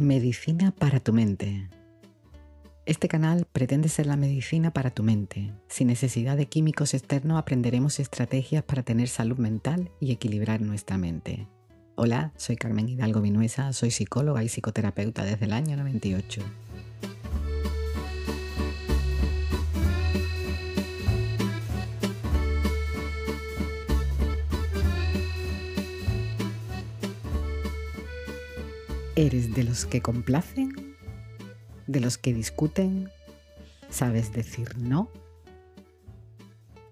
Medicina para tu mente. Este canal pretende ser la medicina para tu mente. Sin necesidad de químicos externos aprenderemos estrategias para tener salud mental y equilibrar nuestra mente. Hola, soy Carmen Hidalgo Vinuesa, soy psicóloga y psicoterapeuta desde el año 98. ¿Eres de los que complacen? ¿De los que discuten? ¿Sabes decir no?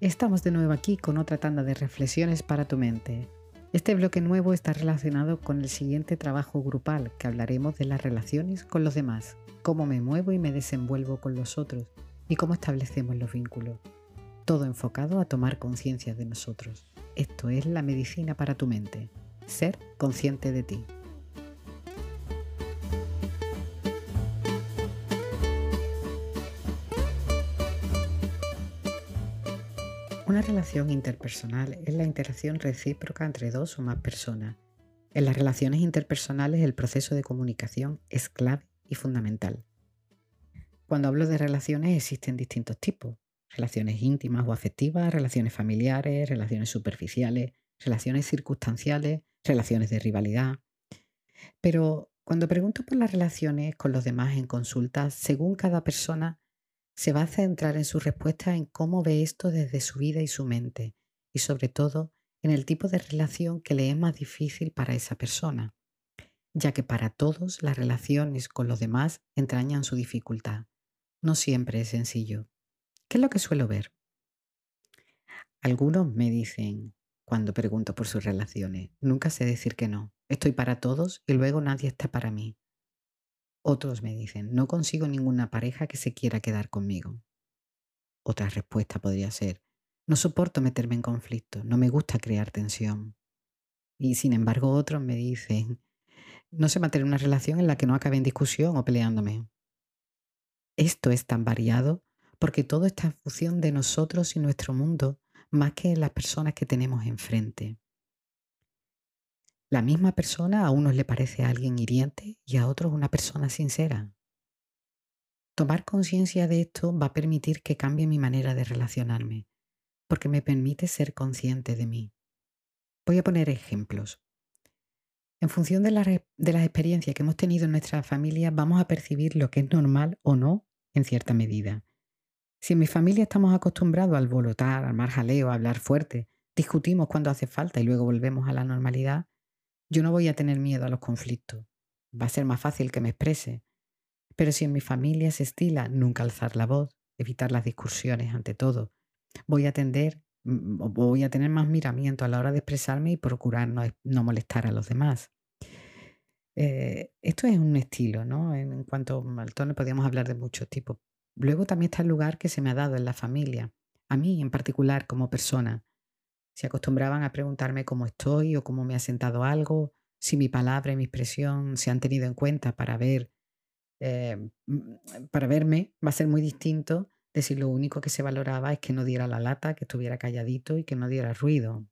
Estamos de nuevo aquí con otra tanda de reflexiones para tu mente. Este bloque nuevo está relacionado con el siguiente trabajo grupal que hablaremos de las relaciones con los demás, cómo me muevo y me desenvuelvo con los otros y cómo establecemos los vínculos. Todo enfocado a tomar conciencia de nosotros. Esto es la medicina para tu mente. Ser consciente de ti. Una relación interpersonal es la interacción recíproca entre dos o más personas. En las relaciones interpersonales el proceso de comunicación es clave y fundamental. Cuando hablo de relaciones existen distintos tipos. Relaciones íntimas o afectivas, relaciones familiares, relaciones superficiales, relaciones circunstanciales, relaciones de rivalidad. Pero cuando pregunto por las relaciones con los demás en consultas, según cada persona, se va a centrar en su respuesta en cómo ve esto desde su vida y su mente, y sobre todo en el tipo de relación que le es más difícil para esa persona, ya que para todos las relaciones con los demás entrañan su dificultad. No siempre es sencillo. ¿Qué es lo que suelo ver? Algunos me dicen, cuando pregunto por sus relaciones, nunca sé decir que no. Estoy para todos y luego nadie está para mí. Otros me dicen, no consigo ninguna pareja que se quiera quedar conmigo. Otra respuesta podría ser, no soporto meterme en conflicto, no me gusta crear tensión. Y sin embargo otros me dicen, no sé mantener una relación en la que no acabe en discusión o peleándome. Esto es tan variado porque todo está en función de nosotros y nuestro mundo más que en las personas que tenemos enfrente. La misma persona a unos le parece alguien hiriente y a otros una persona sincera. Tomar conciencia de esto va a permitir que cambie mi manera de relacionarme, porque me permite ser consciente de mí. Voy a poner ejemplos. En función de, de las experiencias que hemos tenido en nuestra familia, vamos a percibir lo que es normal o no en cierta medida. Si en mi familia estamos acostumbrados al volotar, al marjaleo, a hablar fuerte, discutimos cuando hace falta y luego volvemos a la normalidad, yo no voy a tener miedo a los conflictos. Va a ser más fácil que me exprese. Pero si en mi familia se estila nunca alzar la voz, evitar las discusiones ante todo, voy a mm, tener más miramiento a la hora de expresarme y procurar no, molestar a los demás. Eh, esto es un estilo, ¿no? En, cuanto al tono podríamos hablar de muchos tipos. Luego también está el lugar que se me ha dado en la familia, a mí en particular como persona. Se acostumbraban a preguntarme cómo estoy o cómo me ha sentado algo, si mi palabra y mi expresión se han tenido en cuenta para ver, eh, mm, para verme, va a ser muy distinto de si lo único que se valoraba es que no diera la lata, que estuviera calladito y que no diera ruido.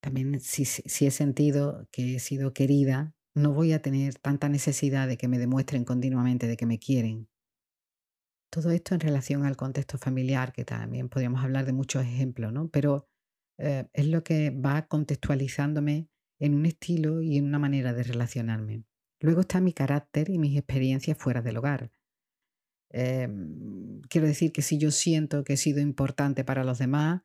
También si, si he sentido que he sido querida, no voy a tener tanta necesidad de que me demuestren continuamente de que me quieren. Todo esto en relación al contexto familiar, que también podríamos hablar de muchos ejemplos, ¿no? Pero eh, es lo que va contextualizándome en un estilo y en una manera de relacionarme. Luego está mi carácter y mis experiencias fuera del hogar. Em, quiero decir que si yo siento que he sido importante para los demás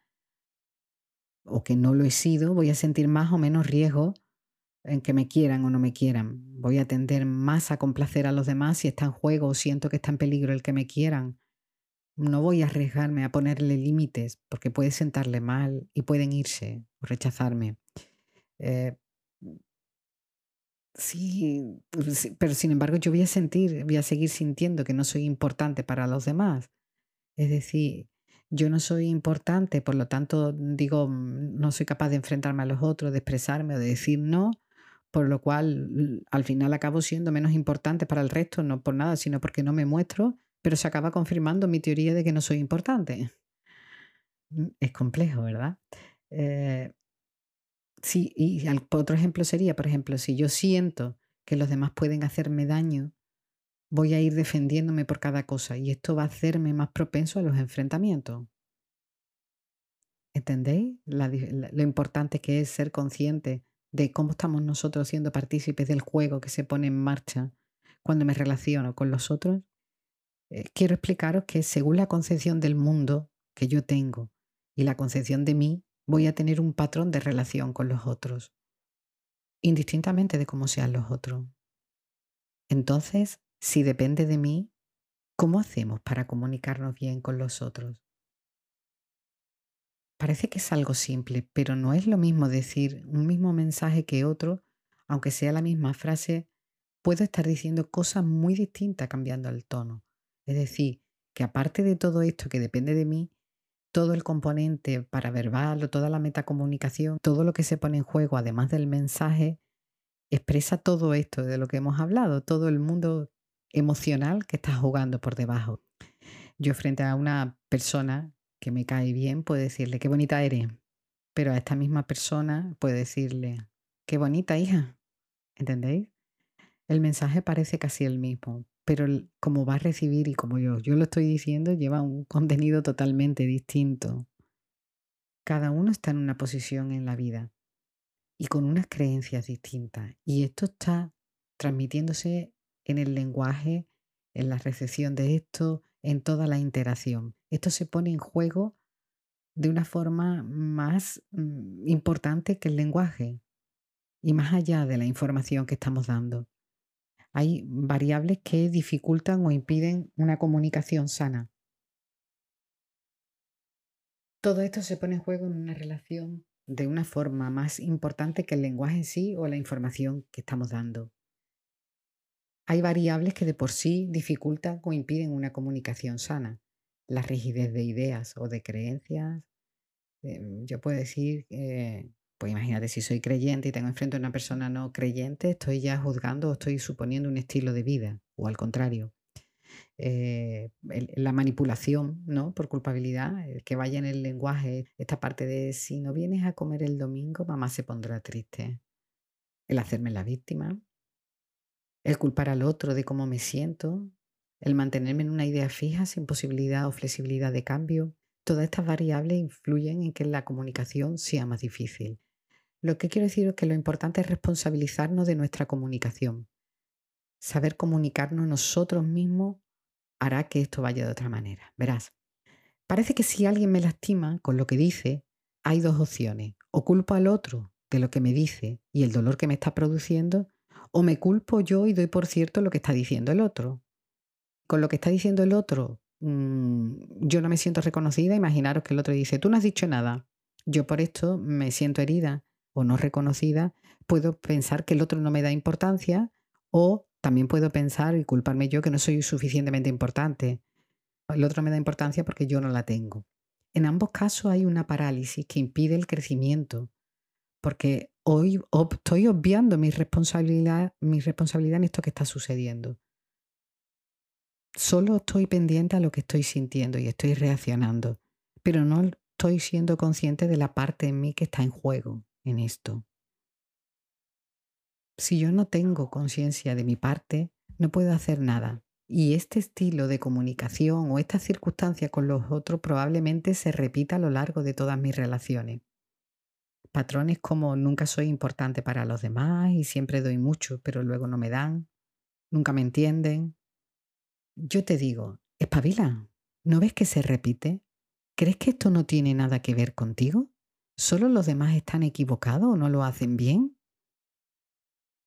o que no lo he sido, voy a sentir más o menos riesgo en que me quieran o no me quieran. Voy a tender más a complacer a los demás si está en juego o siento que está en peligro el que me quieran. No voy a arriesgarme a ponerle límites porque puede sentarle mal y pueden irse o rechazarme. Eh, sí, pero sin embargo yo voy a sentir, voy a seguir sintiendo que no soy importante para los demás. Es decir, yo no soy importante, por lo tanto digo, no soy capaz de enfrentarme a los otros, de expresarme o de decir no, por lo cual al final acabo siendo menos importante para el resto, no por nada, sino porque no me muestro, pero se acaba confirmando mi teoría de que no soy importante. Mm, es complejo, ¿verdad? Eh, sí, y otro ejemplo sería, por ejemplo, si yo siento que los demás pueden hacerme daño, voy a ir defendiéndome por cada cosa y esto va a hacerme más propenso a los enfrentamientos. ¿Entendéis lo importante que es ser consciente de cómo estamos nosotros siendo partícipes del juego que se pone en marcha cuando me relaciono con los otros? Eh, quiero explicaros que según la concepción del mundo que yo tengo y la concepción de mí, voy a tener un patrón de relación con los otros, indistintamente de cómo sean los otros. Entonces, si depende de mí, ¿cómo hacemos para comunicarnos bien con los otros? Parece que es algo simple, pero no es lo mismo decir un mismo mensaje que otro, aunque sea la misma frase, puedo estar diciendo cosas muy distintas cambiando el tono. Es decir, que aparte de todo esto que depende de mí, todo el componente paraverbal o toda la metacomunicación, todo lo que se pone en juego, además del mensaje, expresa todo esto de lo que hemos hablado, todo el mundo emocional que está jugando por debajo. Yo frente a una persona que me cae bien, puedo decirle, qué bonita eres. Pero a esta misma persona puedo decirle, qué bonita hija. ¿Entendéis? El mensaje parece casi el mismo, pero como va a recibir y como yo, yo lo estoy diciendo, lleva un contenido totalmente distinto. Cada uno está en una posición en la vida y con unas creencias distintas. Y esto está transmitiéndose en el lenguaje, en la recepción de esto, en toda la interacción. Esto se pone en juego de una forma más mm, importante que el lenguaje y más allá de la información que estamos dando. Hay variables que dificultan o impiden una comunicación sana. Todo esto se pone en juego en una relación de una forma más importante que el lenguaje en sí o la información que estamos dando. Hay variables que de por sí dificultan o impiden una comunicación sana. La rigidez de ideas o de creencias. Em, yo puedo decir, pues imagínate, si soy creyente y tengo enfrente a una persona no creyente, estoy ya juzgando o estoy suponiendo un estilo de vida, o al contrario. Eh, la manipulación, ¿no? Por culpabilidad, que vaya en el lenguaje, esta parte de si no vienes a comer el domingo, mamá se pondrá triste. El hacerme la víctima, el culpar al otro de cómo me siento, el mantenerme en una idea fija sin posibilidad o flexibilidad de cambio, todas estas variables influyen en que la comunicación sea más difícil. Lo que quiero decir es que lo importante es responsabilizarnos de nuestra comunicación. Saber comunicarnos nosotros mismos hará que esto vaya de otra manera. Verás, parece que si alguien me lastima con lo que dice, hay dos opciones. O culpo al otro de lo que me dice y el dolor que me está produciendo, o me culpo yo y doy por cierto lo que está diciendo el otro. Con lo que está diciendo el otro, mm, yo no me siento reconocida. Imaginaros que el otro dice, tú no has dicho nada. Yo por esto me siento herida o no reconocida. Puedo pensar que el otro no me da importancia o también puedo pensar y culparme yo que no soy suficientemente importante. El otro me da importancia porque yo no la tengo. En ambos casos hay una parálisis que impide el crecimiento, porque hoy estoy obviando mi responsabilidad, mi responsabilidad en esto que está sucediendo. Solo estoy pendiente a lo que estoy sintiendo y estoy reaccionando, pero no estoy siendo consciente de la parte en mí que está en juego en esto. Si yo no tengo conciencia de mi parte, no puedo hacer nada. Y este estilo de comunicación o esta circunstancia con los otros probablemente se repita a lo largo de todas mis relaciones. Patrones como nunca soy importante para los demás y siempre doy mucho, pero luego no me dan, nunca me entienden. Yo te digo, espabila, ¿no ves que se repite? ¿Crees que esto no tiene nada que ver contigo? ¿Solo los demás están equivocados o no lo hacen bien?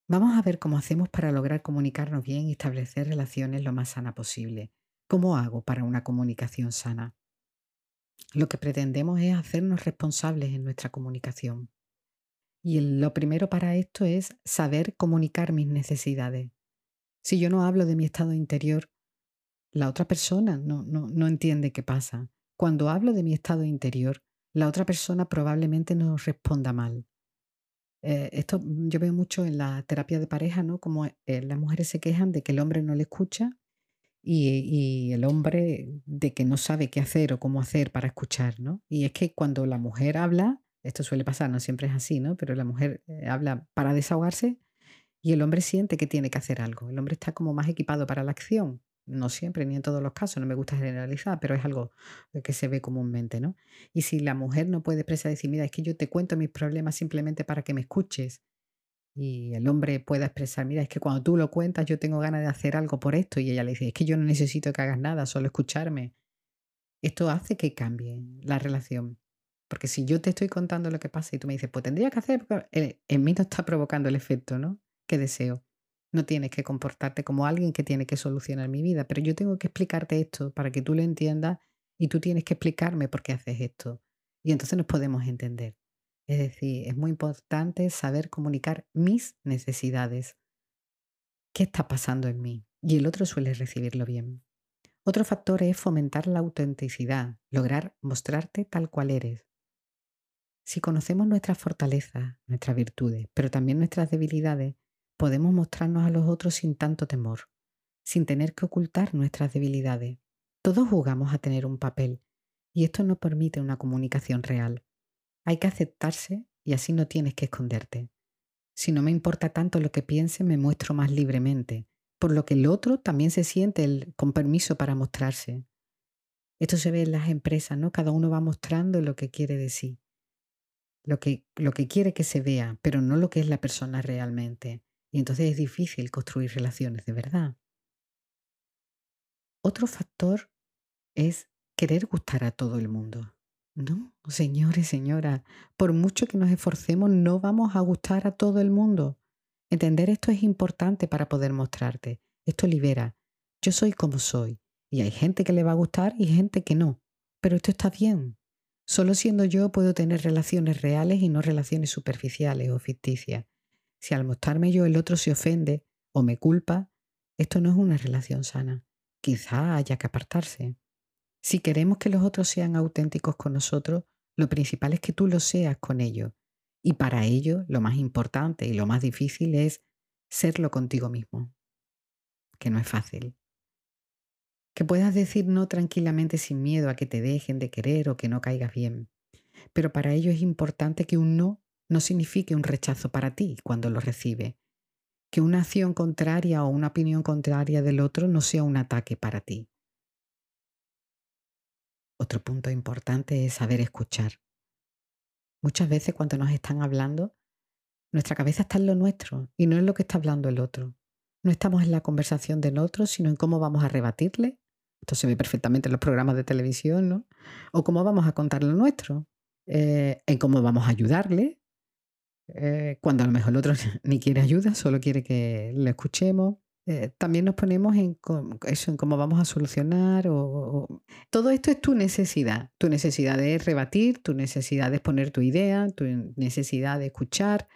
Vamos a ver cómo hacemos para lograr comunicarnos bien y establecer relaciones lo más sana posible. ¿Cómo hago para una comunicación sana? Lo que pretendemos es hacernos responsables en nuestra comunicación. Y lo primero para esto es saber comunicar mis necesidades. Si yo no hablo de mi estado interior, la otra persona no, no, entiende qué pasa. Cuando hablo de mi estado interior, la otra persona probablemente no responda mal. Eh, esto yo veo mucho en la terapia de pareja, ¿no? Como eh, las mujeres se quejan de que el hombre no le escucha y, el hombre de que no sabe qué hacer o cómo hacer para escuchar, ¿no? Y es que cuando la mujer habla, esto suele pasar, no siempre es así, ¿no? Pero la mujer eh, habla para desahogarse Y el hombre siente que tiene que hacer algo. El hombre está como más equipado para la acción. No siempre, ni en todos los casos, no me gusta generalizar, pero es algo que se ve comúnmente, ¿no? Y si la mujer no puede expresar, decir, mira, es que yo te cuento mis problemas simplemente para que me escuches, y el hombre pueda expresar, mira, es que cuando tú lo cuentas yo tengo ganas de hacer algo por esto, y ella le dice, es que yo no necesito que hagas nada, solo escucharme. Esto hace que cambie la relación. Porque si yo te estoy contando lo que pasa y tú me dices, pues tendría que hacer, eh, en mí no está provocando el efecto, ¿no? Que deseo. No tienes que comportarte como alguien que tiene que solucionar mi vida, pero yo tengo que explicarte esto para que tú lo entiendas y tú tienes que explicarme por qué haces esto. Y entonces nos podemos entender. Es decir, es muy importante saber comunicar mis necesidades. ¿Qué está pasando en mí? Y el otro suele recibirlo bien. Otro factor es fomentar la autenticidad, lograr mostrarte tal cual eres. Si conocemos nuestras fortalezas, nuestras virtudes, pero también nuestras debilidades, podemos mostrarnos a los otros sin tanto temor, sin tener que ocultar nuestras debilidades. Todos jugamos a tener un papel y esto no permite una comunicación real. Hay que aceptarse y así no tienes que esconderte. Si no me importa tanto lo que piense, me muestro más libremente, por lo que el otro también se siente con permiso para mostrarse. Esto se ve en las empresas, ¿no? Cada uno va mostrando lo que quiere decir, lo que, lo que quiere que se vea, pero no lo que es la persona realmente. Y entonces es difícil construir relaciones de verdad. Otro factor es querer gustar a todo el mundo. No, señores, señora, por mucho que nos esforcemos, no vamos a gustar a todo el mundo. Entender esto es importante para poder mostrarte. Esto libera. Yo soy como soy. Y hay gente que le va a gustar y gente que no. Pero esto está bien. Solo siendo yo puedo tener relaciones reales y no relaciones superficiales o ficticias. Si al mostrarme yo el otro se ofende o me culpa, esto no es una relación sana. Quizá haya que apartarse. Si queremos que los otros sean auténticos con nosotros, lo principal es que tú lo seas con ellos. Y para ello, lo más importante y lo más difícil es serlo contigo mismo, que no es fácil. Que puedas decir no tranquilamente sin miedo a que te dejen de querer o que no caigas bien. Pero para ello es importante que un no no signifique un rechazo para ti cuando lo recibe. Que una acción contraria o una opinión contraria del otro no sea un ataque para ti. Otro punto importante es saber escuchar. Muchas veces cuando nos están hablando, nuestra cabeza está en lo nuestro y no en lo que está hablando el otro. No estamos en la conversación del otro, sino en cómo vamos a rebatirle. Esto se ve perfectamente en los programas de televisión, ¿no? O cómo vamos a contar lo nuestro, eh, en cómo vamos a ayudarle, eh, cuando a lo mejor el otro ni quiere ayuda, solo quiere que le escuchemos. Eh, también nos ponemos en eso, en cómo vamos a solucionar. O, Todo esto es tu necesidad. Tu necesidad de rebatir, tu necesidad de exponer tu idea, tu necesidad de escuchar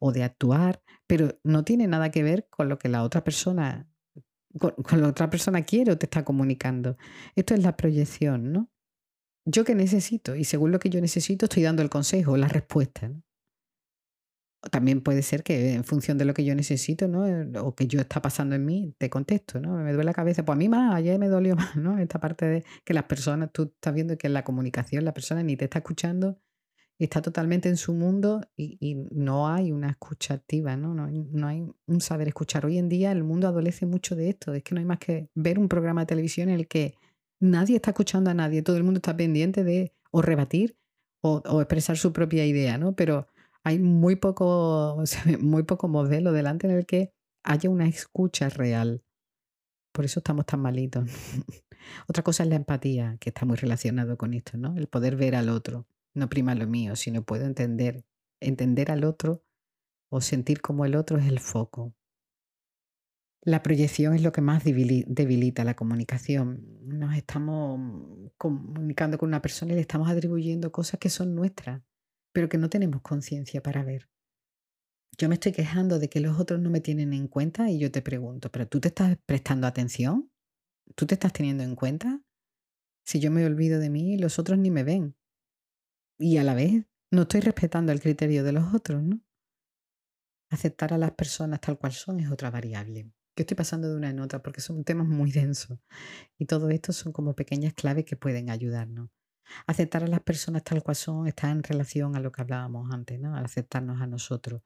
o de actuar, pero no tiene nada que ver con lo que la otra persona, con, la otra persona quiere o te está comunicando. Esto es la proyección, ¿no? Yo qué necesito y según lo que yo necesito estoy dando el consejo, la respuesta. ¿no? También puede ser que en función de lo que yo necesito, ¿no? Eh, o que yo está pasando en mí, te contesto, ¿no? Me duele la cabeza, pues a mí más, ayer me dolió más, ¿no? Esta parte de que las personas, tú estás viendo que en la comunicación la persona ni te está escuchando, está totalmente en su mundo y, no hay una escucha activa, ¿no? ¿no? No hay un saber escuchar. Hoy en día el mundo adolece mucho de esto, es que no hay más que ver un programa de televisión en el que nadie está escuchando a nadie, todo el mundo está pendiente de o rebatir o, o expresar su propia idea, ¿no? Pero hay muy poco, muy poco modelo delante en el que haya una escucha real. Por eso estamos tan malitos. Otra cosa es la empatía, que está muy relacionado con esto, ¿no? El poder ver al otro. No prima lo mío, sino puedo entender. Entender al otro o sentir como el otro es el foco. La proyección es lo que más debilita la comunicación. Nos estamos comunicando con una persona y le estamos atribuyendo cosas que son nuestras pero que no tenemos conciencia para ver. Yo me estoy quejando de que los otros no me tienen en cuenta y yo te pregunto, ¿pero tú te estás prestando atención? ¿Tú te estás teniendo en cuenta? Si yo me olvido de mí, los otros ni me ven. Y a la vez no estoy respetando el criterio de los otros, ¿no? Aceptar a las personas tal cual son es otra variable. Yo estoy pasando de una en otra porque son temas muy densos y todo esto son como pequeñas claves que pueden ayudarnos. Aceptar a las personas tal cual son está en relación a lo que hablábamos antes, ¿no? Al aceptarnos a nosotros.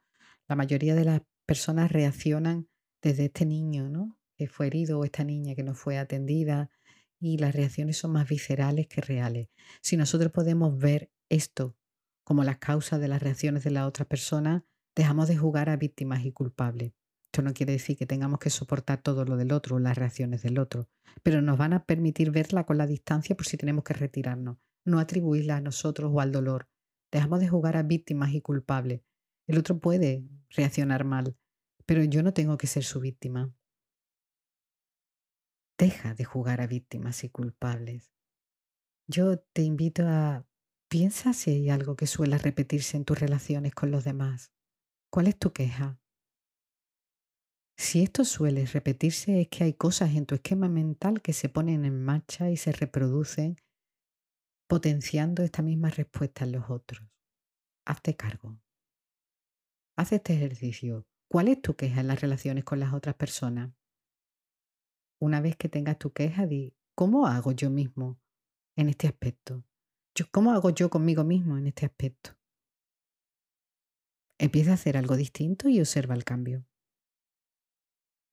La mayoría de las personas reaccionan desde este niño, ¿no? Que fue herido o esta niña que no fue atendida y las reacciones son más viscerales que reales. Si nosotros podemos ver esto como las causas de las reacciones de la otra persona, dejamos de jugar a víctimas y culpables. Esto no quiere decir que tengamos que soportar todo lo del otro, las reacciones del otro, pero nos van a permitir verla con la distancia por si tenemos que retirarnos, no atribuirla a nosotros o al dolor. Dejamos de jugar a víctimas y culpables. El otro puede reaccionar mal, pero yo no tengo que ser su víctima. Deja de jugar a víctimas y culpables. Yo te invito a piensa si hay algo que suele repetirse en tus relaciones con los demás. ¿Cuál es tu queja? Si esto suele repetirse es que hay cosas en tu esquema mental que se ponen en marcha y se reproducen potenciando esta misma respuesta en los otros. Hazte cargo. Haz este ejercicio. ¿Cuál es tu queja en las relaciones con las otras personas? Una vez que tengas tu queja, di, ¿cómo hago yo mismo en este aspecto? ¿Cómo hago yo conmigo mismo en este aspecto? Empieza a hacer algo distinto y observa el cambio.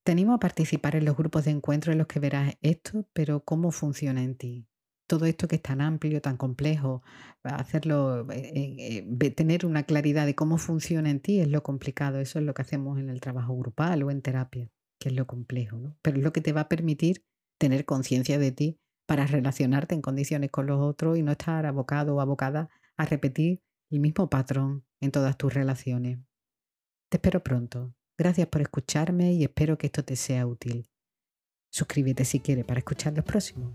Te animo a participar en los grupos de encuentro en los que verás esto, pero cómo funciona en ti. Todo esto que es tan amplio, tan complejo, hacerlo, eh, eh, tener una claridad de cómo funciona en ti es lo complicado. Eso es lo que hacemos en el trabajo grupal o en terapia que es lo complejo, ¿no? Pero es lo que te va a permitir tener conciencia de ti para relacionarte en condiciones con los otros y no estar abocado o abocada a repetir el mismo patrón en todas tus relaciones. Te espero pronto. Gracias por escucharme y espero que esto te sea útil. Suscríbete si quieres para escuchar los próximos.